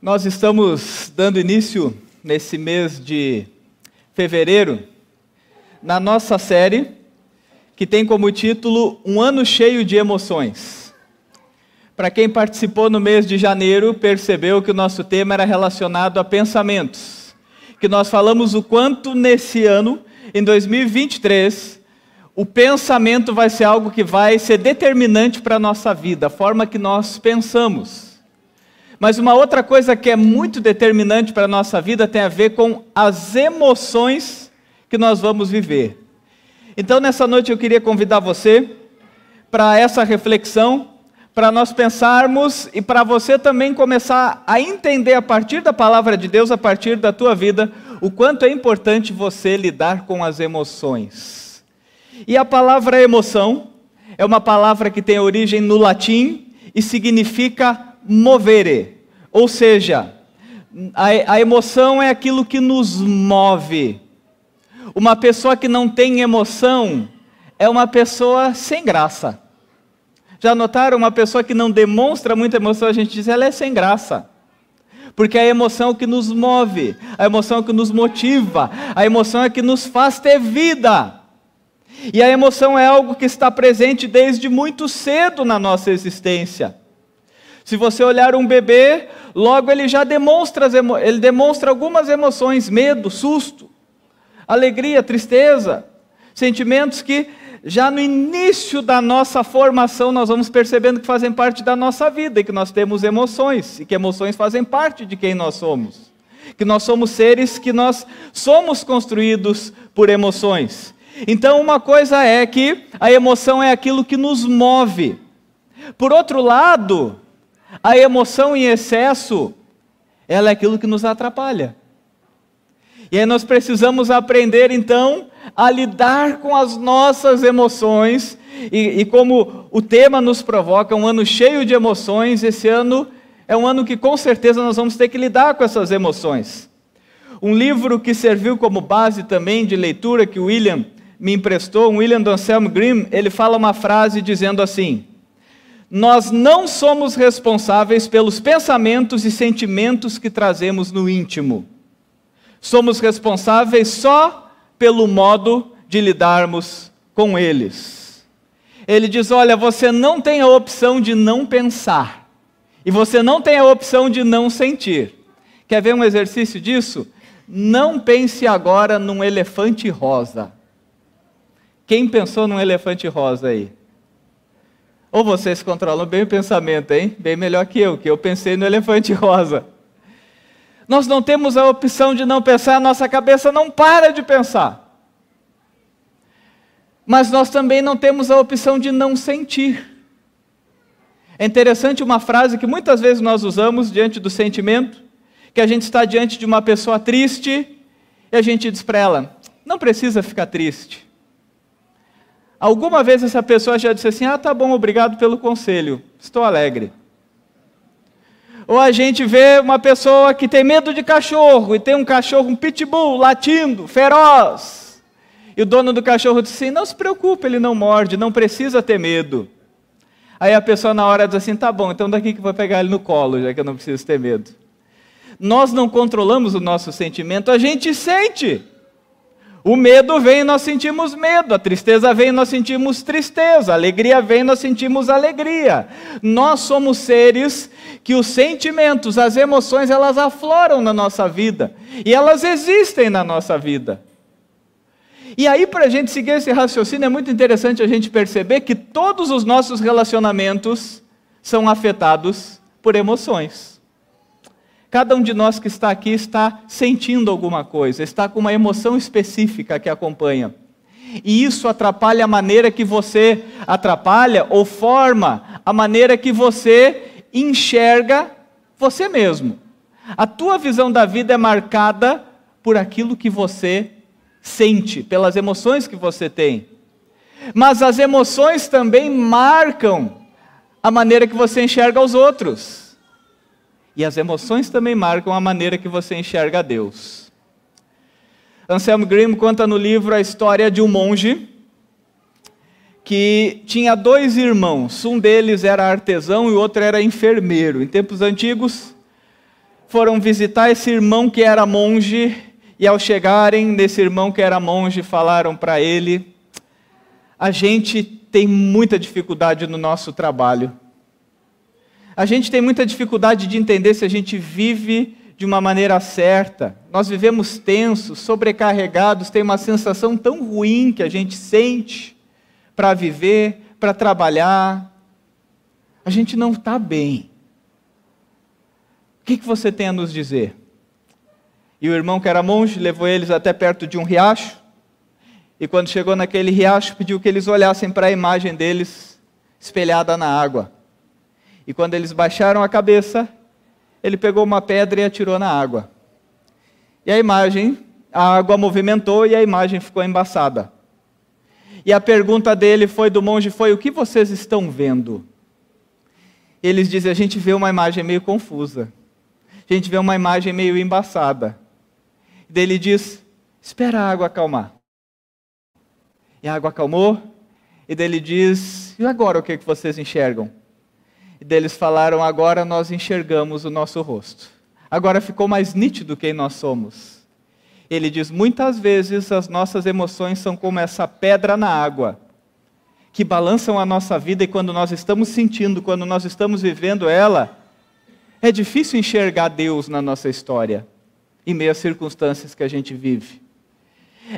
Nós estamos dando início nesse mês de fevereiro na nossa série que tem como título Um Ano Cheio de Emoções. Para quem participou no mês de janeiro, percebeu que o nosso tema era relacionado a pensamentos. Que nós falamos o quanto nesse ano, em 2023, o pensamento vai ser algo que vai ser determinante para a nossa vida, a forma que nós pensamos. Mas uma outra coisa que é muito determinante para a nossa vida tem a ver com as emoções que nós vamos viver. Então, nessa noite, eu queria convidar você para essa reflexão, para nós pensarmos e para você também começar a entender a partir da palavra de Deus, a partir da tua vida, o quanto é importante você lidar com as emoções. E a palavra emoção é uma palavra que tem origem no latim e significa movere, ou seja, a, a emoção é aquilo que nos move. Uma pessoa que não tem emoção é uma pessoa sem graça. Já notaram uma pessoa que não demonstra muita emoção, a gente diz ela é sem graça. Porque a emoção é que nos move, a emoção é que nos motiva, a emoção é que nos faz ter vida. E a emoção é algo que está presente desde muito cedo na nossa existência. Se você olhar um bebê, logo ele já demonstra, ele demonstra algumas emoções: medo, susto, alegria, tristeza, sentimentos que já no início da nossa formação nós vamos percebendo que fazem parte da nossa vida e que nós temos emoções e que emoções fazem parte de quem nós somos. Que nós somos seres que nós somos construídos por emoções. Então, uma coisa é que a emoção é aquilo que nos move. Por outro lado, a emoção em excesso, ela é aquilo que nos atrapalha. E aí nós precisamos aprender então a lidar com as nossas emoções, e, e, como o tema nos provoca, um ano cheio de emoções, esse ano é um ano que com certeza nós vamos ter que lidar com essas emoções. Um livro que serviu como base também de leitura que o William me emprestou, um William Anselm Grimm, ele fala uma frase dizendo assim: nós não somos responsáveis pelos pensamentos e sentimentos que trazemos no íntimo. Somos responsáveis só pelo modo de lidarmos com eles. Ele diz: olha, você não tem a opção de não pensar, e você não tem a opção de não sentir. Quer ver um exercício disso? Não pense agora num elefante rosa. Quem pensou num elefante rosa aí? Ou vocês controlam bem o pensamento, hein? Bem melhor que eu, que eu pensei no elefante rosa. Nós não temos a opção de não pensar, a nossa cabeça não para de pensar. Mas nós também não temos a opção de não sentir. É interessante uma frase que muitas vezes nós usamos diante do sentimento, que a gente está diante de uma pessoa triste e a gente diz para ela: não precisa ficar triste. Alguma vez essa pessoa já disse assim: Ah, tá bom, obrigado pelo conselho, estou alegre. Ou a gente vê uma pessoa que tem medo de cachorro e tem um cachorro, um pitbull, latindo, feroz. E o dono do cachorro diz assim: Não se preocupe, ele não morde, não precisa ter medo. Aí a pessoa na hora diz assim: Tá bom, então daqui que eu vou pegar ele no colo, já que eu não preciso ter medo. Nós não controlamos o nosso sentimento, a gente sente. O medo vem e nós sentimos medo, a tristeza vem e nós sentimos tristeza, a alegria vem e nós sentimos alegria. Nós somos seres que os sentimentos, as emoções, elas afloram na nossa vida e elas existem na nossa vida. E aí, para a gente seguir esse raciocínio, é muito interessante a gente perceber que todos os nossos relacionamentos são afetados por emoções. Cada um de nós que está aqui está sentindo alguma coisa, está com uma emoção específica que acompanha. E isso atrapalha a maneira que você atrapalha ou forma a maneira que você enxerga você mesmo. A tua visão da vida é marcada por aquilo que você sente, pelas emoções que você tem. Mas as emoções também marcam a maneira que você enxerga os outros. E as emoções também marcam a maneira que você enxerga Deus. Anselmo Grimm conta no livro a história de um monge que tinha dois irmãos. Um deles era artesão e o outro era enfermeiro. Em tempos antigos, foram visitar esse irmão que era monge, e ao chegarem nesse irmão que era monge, falaram para ele: A gente tem muita dificuldade no nosso trabalho. A gente tem muita dificuldade de entender se a gente vive de uma maneira certa. Nós vivemos tensos, sobrecarregados, tem uma sensação tão ruim que a gente sente para viver, para trabalhar. A gente não está bem. O que, que você tem a nos dizer? E o irmão que era monge levou eles até perto de um riacho. E quando chegou naquele riacho, pediu que eles olhassem para a imagem deles espelhada na água. E quando eles baixaram a cabeça, ele pegou uma pedra e atirou na água. E a imagem, a água movimentou e a imagem ficou embaçada. E a pergunta dele foi do monge foi: "O que vocês estão vendo?" Eles dizem: "A gente vê uma imagem meio confusa. A gente vê uma imagem meio embaçada." Daí ele diz: "Espera a água acalmar." E a água acalmou, e daí ele diz: "E agora o que vocês enxergam?" E deles falaram: agora nós enxergamos o nosso rosto. Agora ficou mais nítido quem nós somos. Ele diz: muitas vezes as nossas emoções são como essa pedra na água, que balançam a nossa vida e quando nós estamos sentindo, quando nós estamos vivendo ela, é difícil enxergar Deus na nossa história, em meio às circunstâncias que a gente vive.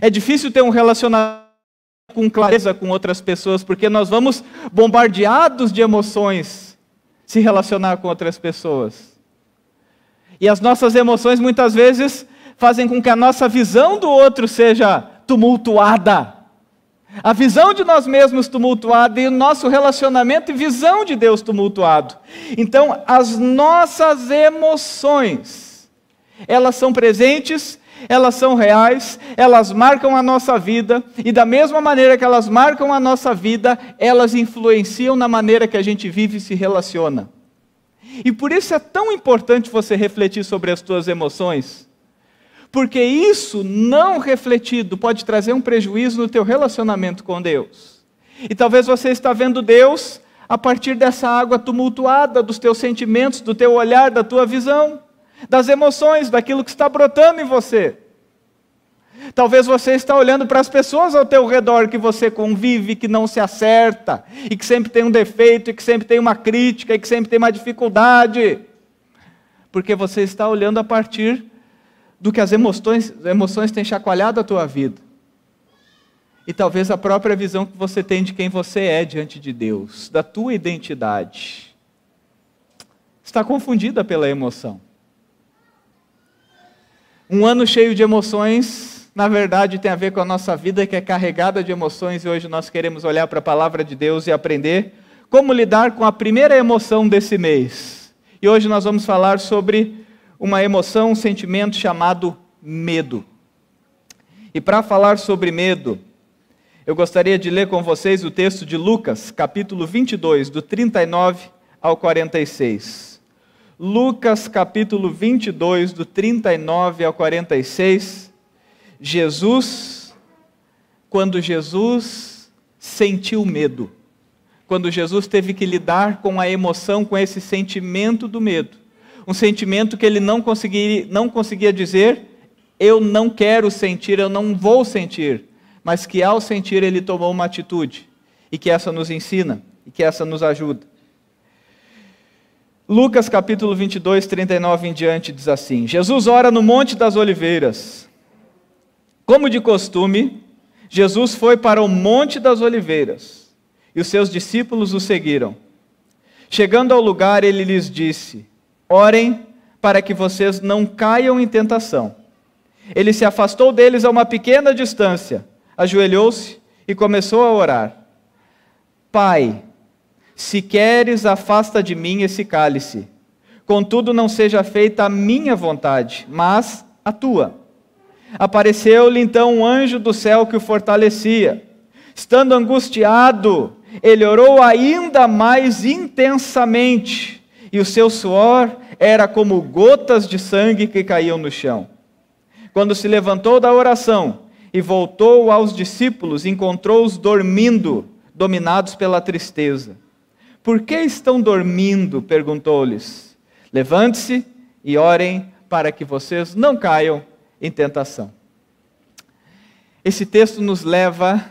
É difícil ter um relacionamento com clareza com outras pessoas, porque nós vamos bombardeados de emoções se relacionar com outras pessoas. E as nossas emoções muitas vezes fazem com que a nossa visão do outro seja tumultuada. A visão de nós mesmos tumultuada e o nosso relacionamento e visão de Deus tumultuado. Então, as nossas emoções, elas são presentes elas são reais, elas marcam a nossa vida, e da mesma maneira que elas marcam a nossa vida, elas influenciam na maneira que a gente vive e se relaciona. E por isso é tão importante você refletir sobre as tuas emoções, porque isso não refletido pode trazer um prejuízo no teu relacionamento com Deus. E talvez você está vendo Deus a partir dessa água tumultuada dos teus sentimentos, do teu olhar, da tua visão das emoções, daquilo que está brotando em você. Talvez você está olhando para as pessoas ao teu redor que você convive, que não se acerta, e que sempre tem um defeito, e que sempre tem uma crítica, e que sempre tem uma dificuldade. Porque você está olhando a partir do que as emoções, emoções têm chacoalhado a tua vida. E talvez a própria visão que você tem de quem você é diante de Deus, da tua identidade, está confundida pela emoção. Um ano cheio de emoções, na verdade, tem a ver com a nossa vida que é carregada de emoções e hoje nós queremos olhar para a palavra de Deus e aprender como lidar com a primeira emoção desse mês. E hoje nós vamos falar sobre uma emoção, um sentimento chamado medo. E para falar sobre medo, eu gostaria de ler com vocês o texto de Lucas, capítulo 22, do 39 ao 46. Lucas capítulo 22, do 39 ao 46, Jesus, quando Jesus sentiu medo, quando Jesus teve que lidar com a emoção, com esse sentimento do medo, um sentimento que ele não conseguia, não conseguia dizer, eu não quero sentir, eu não vou sentir, mas que ao sentir ele tomou uma atitude, e que essa nos ensina, e que essa nos ajuda. Lucas capítulo 22, 39 em diante diz assim: Jesus ora no Monte das Oliveiras. Como de costume, Jesus foi para o Monte das Oliveiras e os seus discípulos o seguiram. Chegando ao lugar, ele lhes disse: Orem para que vocês não caiam em tentação. Ele se afastou deles a uma pequena distância, ajoelhou-se e começou a orar. Pai, se queres, afasta de mim esse cálice. Contudo, não seja feita a minha vontade, mas a tua. Apareceu-lhe então um anjo do céu que o fortalecia. Estando angustiado, ele orou ainda mais intensamente, e o seu suor era como gotas de sangue que caíam no chão. Quando se levantou da oração e voltou aos discípulos, encontrou-os dormindo, dominados pela tristeza. Por que estão dormindo? perguntou-lhes. Levante-se e orem para que vocês não caiam em tentação. Esse texto nos leva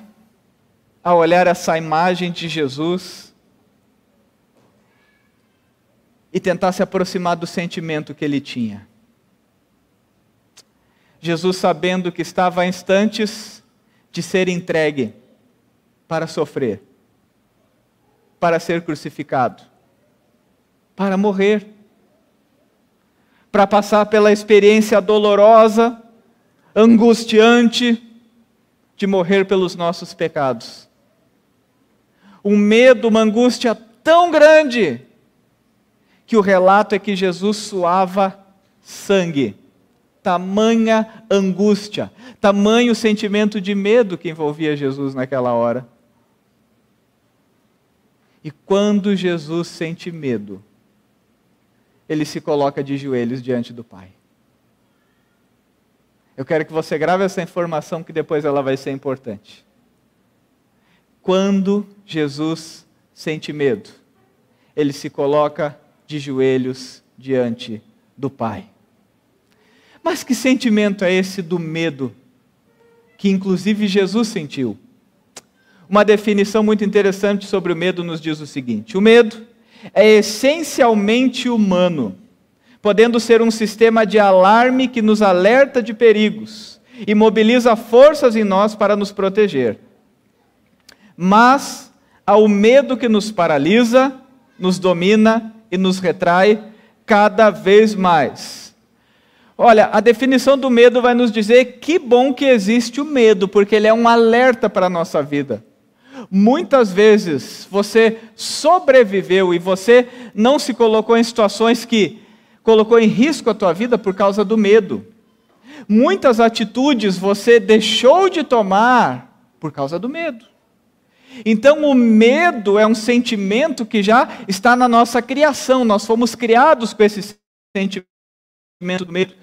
a olhar essa imagem de Jesus e tentar se aproximar do sentimento que ele tinha. Jesus, sabendo que estava a instantes de ser entregue para sofrer, para ser crucificado, para morrer, para passar pela experiência dolorosa, angustiante de morrer pelos nossos pecados. Um medo, uma angústia tão grande, que o relato é que Jesus suava sangue. Tamanha angústia, tamanho sentimento de medo que envolvia Jesus naquela hora. E quando Jesus sente medo, ele se coloca de joelhos diante do Pai. Eu quero que você grave essa informação que depois ela vai ser importante. Quando Jesus sente medo, ele se coloca de joelhos diante do Pai. Mas que sentimento é esse do medo que inclusive Jesus sentiu? Uma definição muito interessante sobre o medo nos diz o seguinte: o medo é essencialmente humano, podendo ser um sistema de alarme que nos alerta de perigos e mobiliza forças em nós para nos proteger. Mas ao medo que nos paralisa, nos domina e nos retrai cada vez mais Olha, a definição do medo vai nos dizer que bom que existe o medo, porque ele é um alerta para a nossa vida. Muitas vezes você sobreviveu e você não se colocou em situações que colocou em risco a tua vida por causa do medo. Muitas atitudes você deixou de tomar por causa do medo. Então, o medo é um sentimento que já está na nossa criação, nós fomos criados com esse sentimento do medo.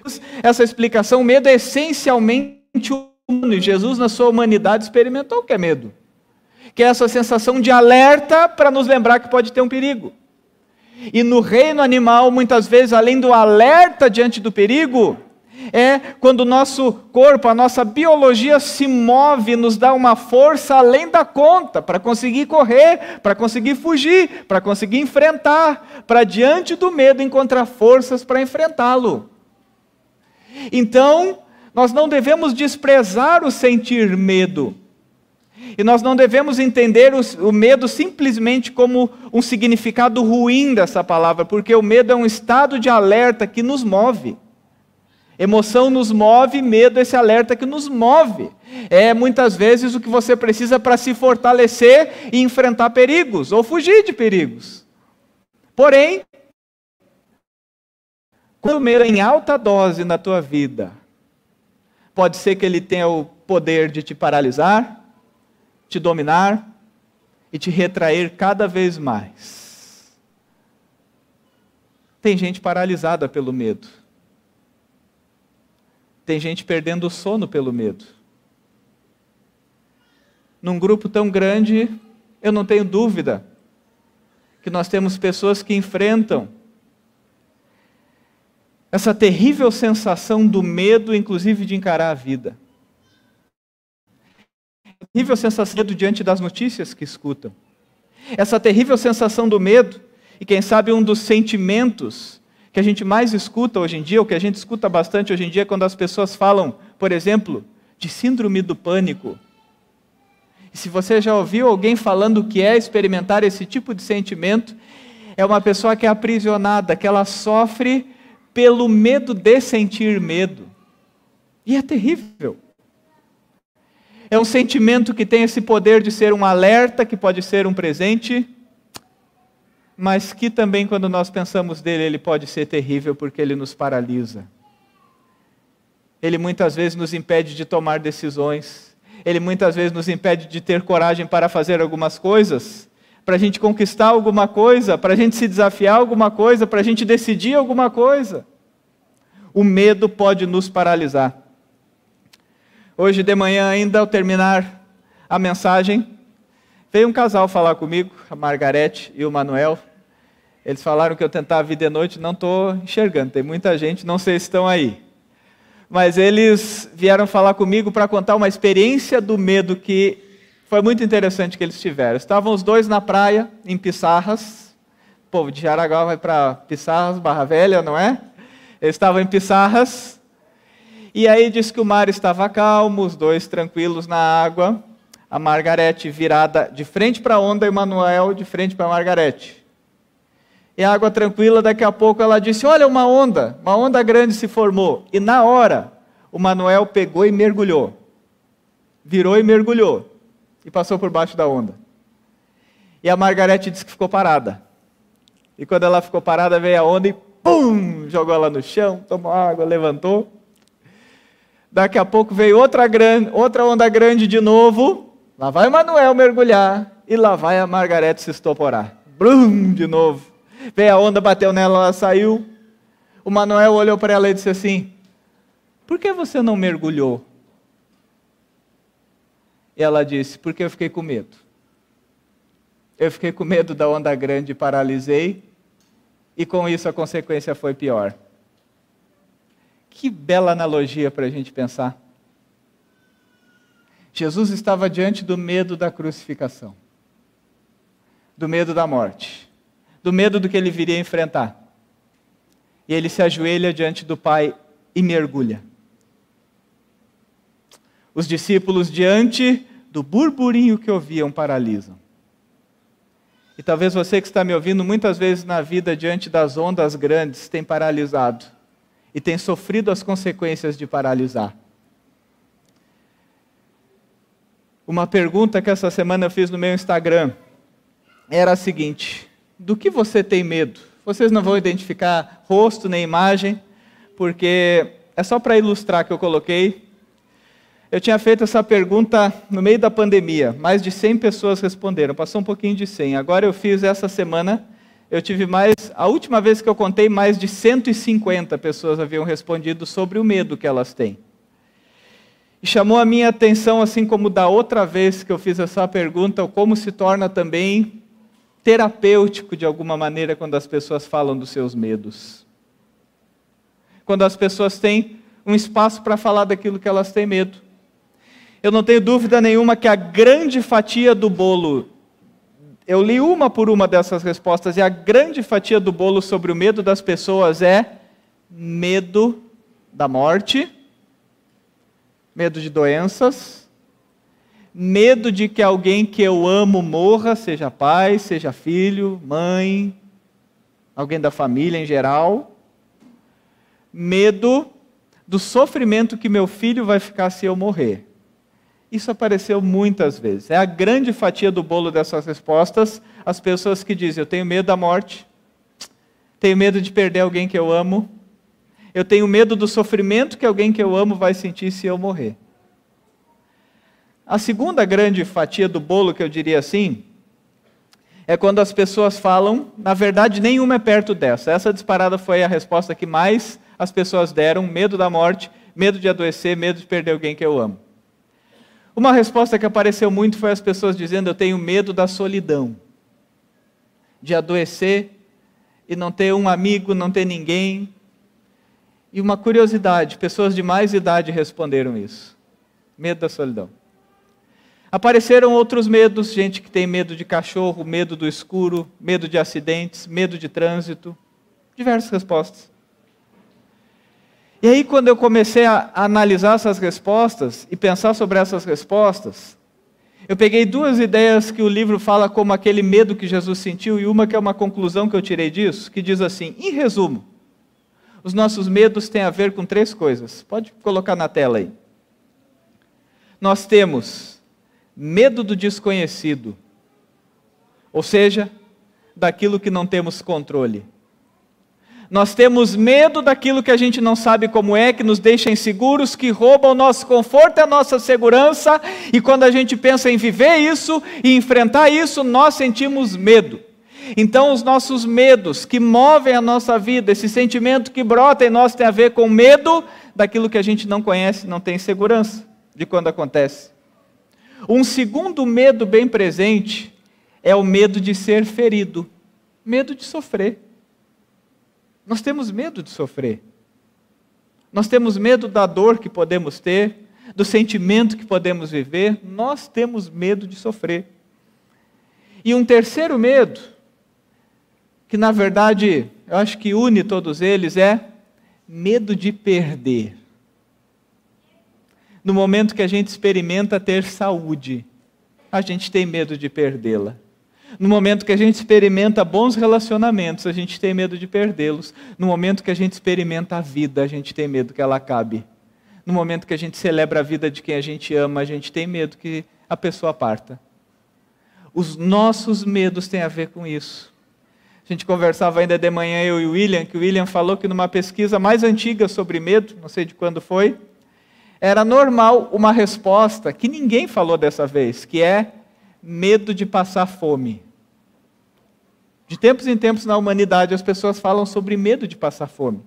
Essa explicação, o medo é essencialmente humano, e Jesus, na sua humanidade, experimentou o que é medo. Que é essa sensação de alerta para nos lembrar que pode ter um perigo. E no reino animal, muitas vezes, além do alerta diante do perigo, é quando o nosso corpo, a nossa biologia se move, nos dá uma força além da conta para conseguir correr, para conseguir fugir, para conseguir enfrentar, para diante do medo encontrar forças para enfrentá-lo. Então, nós não devemos desprezar o sentir medo. E nós não devemos entender o, medo simplesmente como um significado ruim dessa palavra, porque o medo é um estado de alerta que nos move. Emoção nos move, medo é esse alerta que nos move. É muitas vezes o que você precisa para se fortalecer e enfrentar perigos ou fugir de perigos. Porém, quando o medo é em alta dose na tua vida, pode ser que ele tenha o poder de te paralisar, te dominar e te retrair cada vez mais. Tem gente paralisada pelo medo. Tem gente perdendo o sono pelo medo. Num grupo tão grande, eu não tenho dúvida que nós temos pessoas que enfrentam essa terrível sensação do medo, inclusive de encarar a vida. Terrível sensação diante das notícias que escutam. Essa terrível sensação do medo, e quem sabe um dos sentimentos que a gente mais escuta hoje em dia, o que a gente escuta bastante hoje em dia, quando as pessoas falam, por exemplo, de síndrome do pânico. E se você já ouviu alguém falando que é experimentar esse tipo de sentimento, é uma pessoa que é aprisionada, que ela sofre pelo medo de sentir medo. E é terrível. É um sentimento que tem esse poder de ser um alerta, que pode ser um presente, mas que também, quando nós pensamos dele, ele pode ser terrível porque ele nos paralisa. Ele muitas vezes nos impede de tomar decisões, ele muitas vezes nos impede de ter coragem para fazer algumas coisas, para a gente conquistar alguma coisa, para a gente se desafiar alguma coisa, para a gente decidir alguma coisa. O medo pode nos paralisar. Hoje de manhã, ainda ao terminar a mensagem, Veio um casal falar comigo, a Margarete e o Manuel. Eles falaram que eu tentava vir de noite, não estou enxergando. Tem muita gente, não sei se estão aí. Mas eles vieram falar comigo para contar uma experiência do medo que foi muito interessante que eles tiveram. Estavam os dois na praia, em Pissarras. O povo de Jaraguá vai para Pissarras, Barra Velha, não é? Eles estavam em Pissarras. E aí diz que o mar estava calmo, os dois tranquilos na água. A Margarete virada de frente para a onda e Manuel de frente para a Margarete e a água tranquila, daqui a pouco ela disse: Olha, uma onda, uma onda grande se formou. E na hora, o Manuel pegou e mergulhou. Virou e mergulhou. E passou por baixo da onda. E a Margarete disse que ficou parada. E quando ela ficou parada, veio a onda e pum! Jogou ela no chão, tomou água, levantou. Daqui a pouco veio outra, grande, outra onda grande de novo. Lá vai o Manuel mergulhar. E lá vai a Margarete se estoporar. Blum! De novo. Veio a onda, bateu nela, ela saiu. O Manuel olhou para ela e disse assim: Por que você não mergulhou? E ela disse: Porque eu fiquei com medo. Eu fiquei com medo da onda grande paralisei, e com isso a consequência foi pior. Que bela analogia para a gente pensar. Jesus estava diante do medo da crucificação, do medo da morte do medo do que ele viria enfrentar. E ele se ajoelha diante do Pai e mergulha. Os discípulos, diante do burburinho que ouviam, paralisam. E talvez você que está me ouvindo, muitas vezes na vida, diante das ondas grandes, tem paralisado e tem sofrido as consequências de paralisar. Uma pergunta que essa semana eu fiz no meu Instagram era a seguinte: do que você tem medo? Vocês não vão identificar rosto nem imagem, porque é só para ilustrar que eu coloquei. Eu tinha feito essa pergunta no meio da pandemia, mais de 100 pessoas responderam, passou um pouquinho de 100. Agora eu fiz essa semana, eu tive mais, a última vez que eu contei, mais de 150 pessoas haviam respondido sobre o medo que elas têm. E chamou a minha atenção, assim como da outra vez que eu fiz essa pergunta, como se torna também terapêutico de alguma maneira quando as pessoas falam dos seus medos. Quando as pessoas têm um espaço para falar daquilo que elas têm medo. Eu não tenho dúvida nenhuma que a grande fatia do bolo, eu li uma por uma dessas respostas, e a grande fatia do bolo sobre o medo das pessoas é medo da morte, medo de doenças, medo de que alguém que eu amo morra, seja pai, seja filho, mãe, alguém da família em geral. Medo do sofrimento que meu filho vai ficar se eu morrer. Isso apareceu muitas vezes. É a grande fatia do bolo dessas respostas, as pessoas que dizem: Eu tenho medo da morte, tenho medo de perder alguém que eu amo, eu tenho medo do sofrimento que alguém que eu amo vai sentir se eu morrer. A segunda grande fatia do bolo, que eu diria assim, é quando as pessoas falam, na verdade, nenhuma é perto dessa. Essa disparada foi a resposta que mais as pessoas deram: medo da morte, medo de adoecer, medo de perder alguém que eu amo. Uma resposta que apareceu muito foi as pessoas dizendo: Eu tenho medo da solidão, de adoecer e não ter um amigo, não ter ninguém. E uma curiosidade: pessoas de mais idade responderam isso: medo da solidão. Apareceram outros medos, gente que tem medo de cachorro, medo do escuro, medo de acidentes, medo de trânsito. Diversas respostas. E aí, quando eu comecei a analisar essas respostas e pensar sobre essas respostas, eu peguei duas ideias que o livro fala como aquele medo que Jesus sentiu, e uma que é uma conclusão que eu tirei disso, que diz assim: em resumo, os nossos medos têm a ver com três coisas. Pode colocar na tela aí. Nós temos medo do desconhecido, ou seja, daquilo que não temos controle. Nós temos medo daquilo que a gente não sabe como é, que nos deixa inseguros, que rouba o nosso conforto e a nossa segurança, e quando a gente pensa em viver isso e enfrentar isso, nós sentimos medo. Então, os nossos medos que movem a nossa vida, esse sentimento que brota em nós tem a ver com medo daquilo que a gente não conhece, não tem segurança de quando acontece. Um segundo medo bem presente é o medo de ser ferido, medo de sofrer. Nós temos medo de sofrer. Nós temos medo da dor que podemos ter, do sentimento que podemos viver. Nós temos medo de sofrer. E um terceiro medo, que na verdade eu acho que une todos eles, é medo de perder. No momento que a gente experimenta ter saúde, a gente tem medo de perdê-la. No momento que a gente experimenta bons relacionamentos, a gente tem medo de perdê-los. No momento que a gente experimenta a vida, a gente tem medo que ela acabe. No momento que a gente celebra a vida de quem a gente ama, a gente tem medo que a pessoa parta. Os nossos medos têm a ver com isso. A gente conversava ainda de manhã, eu e o William, que o William falou que numa pesquisa mais antiga sobre medo, não sei de quando foi, era normal uma resposta que ninguém falou dessa vez, que é medo de passar fome. De tempos em tempos na humanidade as pessoas falam sobre medo de passar fome.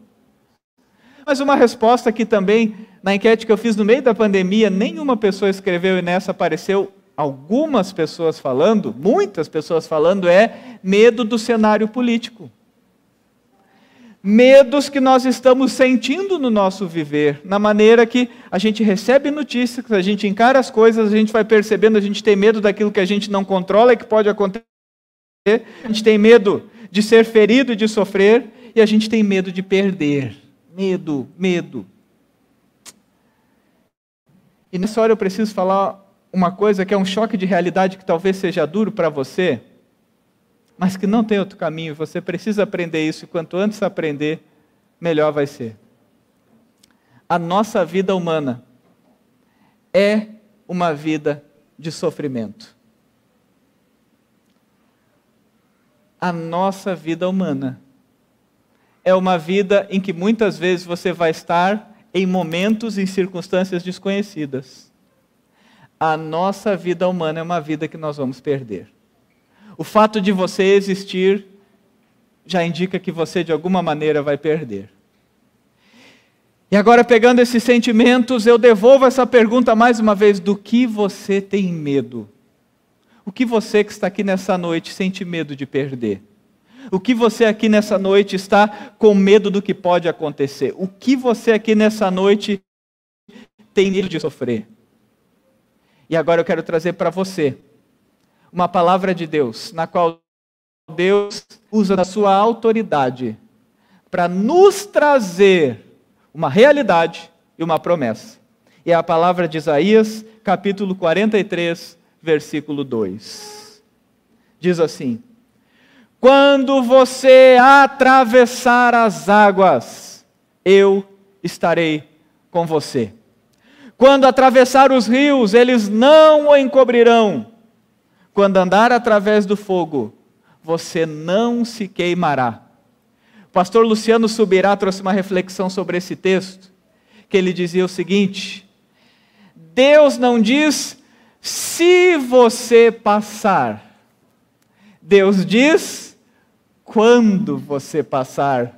Mas uma resposta que também, na enquete que eu fiz no meio da pandemia, nenhuma pessoa escreveu e nessa apareceu algumas pessoas falando, muitas pessoas falando, é medo do cenário político. Medos que nós estamos sentindo no nosso viver, na maneira que a gente recebe notícias, a gente encara as coisas, a gente vai percebendo, a gente tem medo daquilo que a gente não controla e que pode acontecer, a gente tem medo de ser ferido e de sofrer, e a gente tem medo de perder. Medo, medo. E nessa hora eu preciso falar uma coisa que é um choque de realidade que talvez seja duro para você, mas que não tem outro caminho, você precisa aprender isso, e quanto antes aprender, melhor vai ser. A nossa vida humana é uma vida de sofrimento. A nossa vida humana é uma vida em que muitas vezes você vai estar em momentos e circunstâncias desconhecidas a nossa vida humana é uma vida que nós vamos perder. O fato de você existir já indica que você de alguma maneira vai perder. E agora, pegando esses sentimentos, eu devolvo essa pergunta mais uma vez: do que você tem medo? O que você que está aqui nessa noite sente medo de perder? O que você aqui nessa noite está com medo do que pode acontecer? O que você aqui nessa noite tem medo de sofrer? E agora eu quero trazer para você uma palavra de Deus, na qual Deus usa da sua autoridade para nos trazer uma realidade e uma promessa. E é a palavra de Isaías, capítulo 43, versículo 2. Diz assim: Quando você atravessar as águas, eu estarei com você. Quando atravessar os rios, eles não o encobrirão. Quando andar através do fogo, você não se queimará. O pastor Luciano Subirá trouxe uma reflexão sobre esse texto, que ele dizia o seguinte: Deus não diz se você passar, Deus diz quando você passar.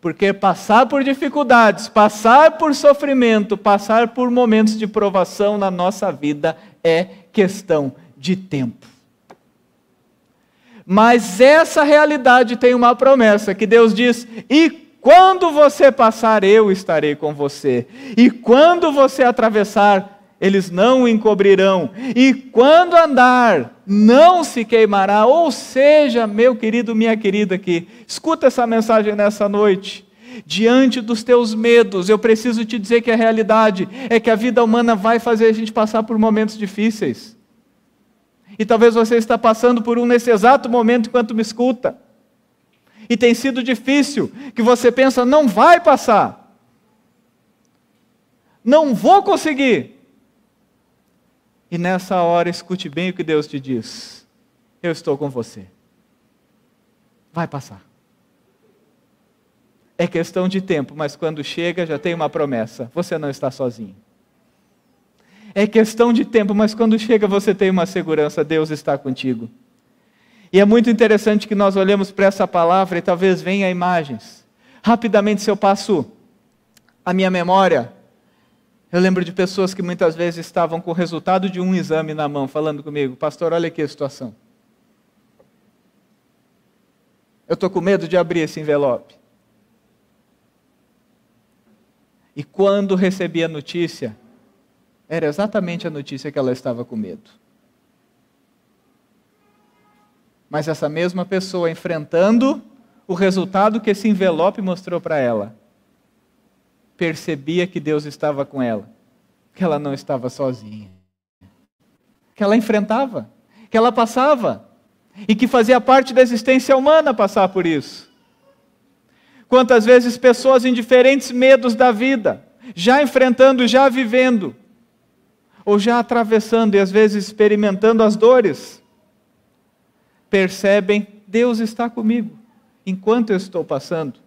Porque passar por dificuldades, passar por sofrimento, passar por momentos de provação na nossa vida é questão de tempo. Mas essa realidade tem uma promessa que Deus diz: e quando você passar, eu estarei com você. E quando você atravessar, eles não o encobrirão. E quando andar, não se queimará. Ou seja, meu querido, minha querida aqui, escuta essa mensagem nessa noite. Diante dos teus medos, eu preciso te dizer que a realidade é que a vida humana vai fazer a gente passar por momentos difíceis. E talvez você está passando por um nesse exato momento enquanto me escuta. E tem sido difícil, que você pensa, não vai passar. Não vou conseguir. E nessa hora, escute bem o que Deus te diz: Eu estou com você. Vai passar. É questão de tempo, mas quando chega já tem uma promessa: você não está sozinho. É questão de tempo, mas quando chega você tem uma segurança: Deus está contigo. E é muito interessante que nós olhemos para essa palavra e talvez venha imagens. Rapidamente, se eu passo a minha memória, eu lembro de pessoas que muitas vezes estavam com o resultado de um exame na mão, falando comigo: Pastor, olha aqui a situação. Eu estou com medo de abrir esse envelope. E quando recebia a notícia, era exatamente a notícia que ela estava com medo. Mas essa mesma pessoa enfrentando o resultado que esse envelope mostrou para ela, percebia que Deus estava com ela, que ela não estava sozinha, que ela enfrentava, que ela passava e que fazia parte da existência humana passar por isso. Quantas vezes pessoas em diferentes medos da vida, já enfrentando, já vivendo, ou já atravessando e às vezes experimentando as dores, percebem: Deus está comigo enquanto eu estou passando.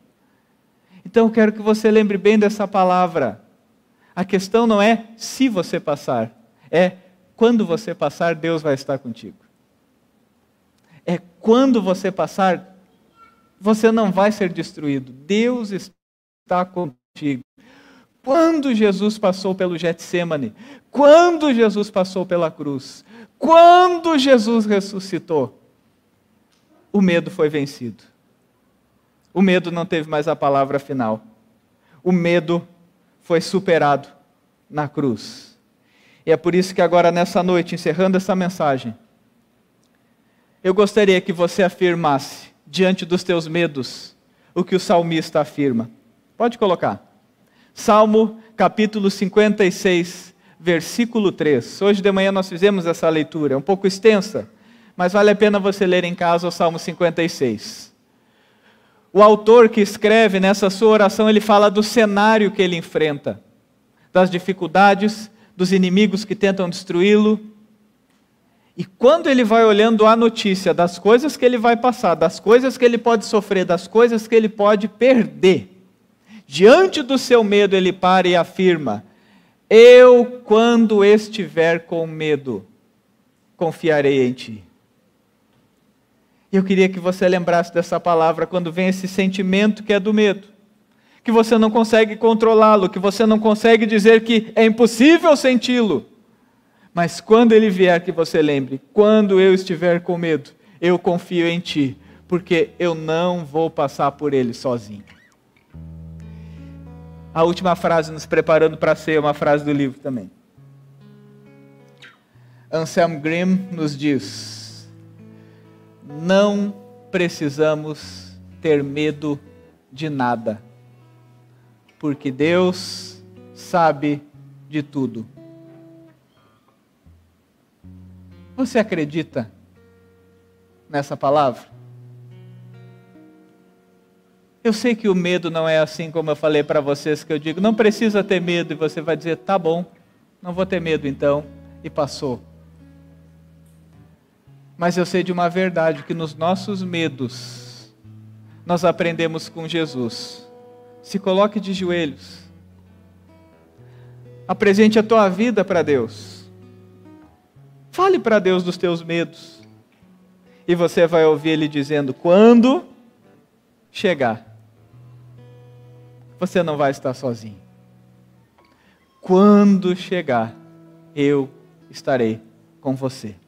Então eu quero que você lembre bem dessa palavra. A questão não é se você passar, é quando você passar, Deus vai estar contigo. É quando você passar, você não vai ser destruído. Deus está contigo. Quando Jesus passou pelo Getsemane, quando Jesus passou pela cruz, quando Jesus ressuscitou, o medo foi vencido. O medo não teve mais a palavra final. O medo foi superado na cruz. E é por isso que agora, nessa noite, encerrando essa mensagem, eu gostaria que você afirmasse, diante dos teus medos, o que o salmista afirma. Pode colocar. Salmo capítulo 56, versículo 3. Hoje de manhã nós fizemos essa leitura, é um pouco extensa, mas vale a pena você ler em casa o Salmo 56. O autor que escreve nessa sua oração, ele fala do cenário que ele enfrenta, das dificuldades, dos inimigos que tentam destruí-lo. E quando ele vai olhando a notícia das coisas que ele vai passar, das coisas que ele pode sofrer, das coisas que ele pode perder, diante do seu medo ele para e afirma: Eu, quando estiver com medo, confiarei em ti. E eu queria que você lembrasse dessa palavra quando vem esse sentimento que é do medo, que você não consegue controlá-lo, que você não consegue dizer que é impossível senti-lo. Mas quando ele vier, que você lembre: quando eu estiver com medo, eu confio em ti, porque eu não vou passar por ele sozinho. A última frase, nos preparando para ser uma frase do livro também. Anselm Grimm nos diz: não precisamos ter medo de nada, porque Deus sabe de tudo. Você acredita nessa palavra? Eu sei que o medo não é assim como eu falei para vocês, que eu digo, não precisa ter medo, e você vai dizer, tá bom, não vou ter medo então, e passou. Mas eu sei de uma verdade que nos nossos medos nós aprendemos com Jesus. Se coloque de joelhos. Apresente a tua vida para Deus. Fale para Deus dos teus medos. E você vai ouvir Ele dizendo: quando chegar, você não vai estar sozinho. Quando chegar, eu estarei com você.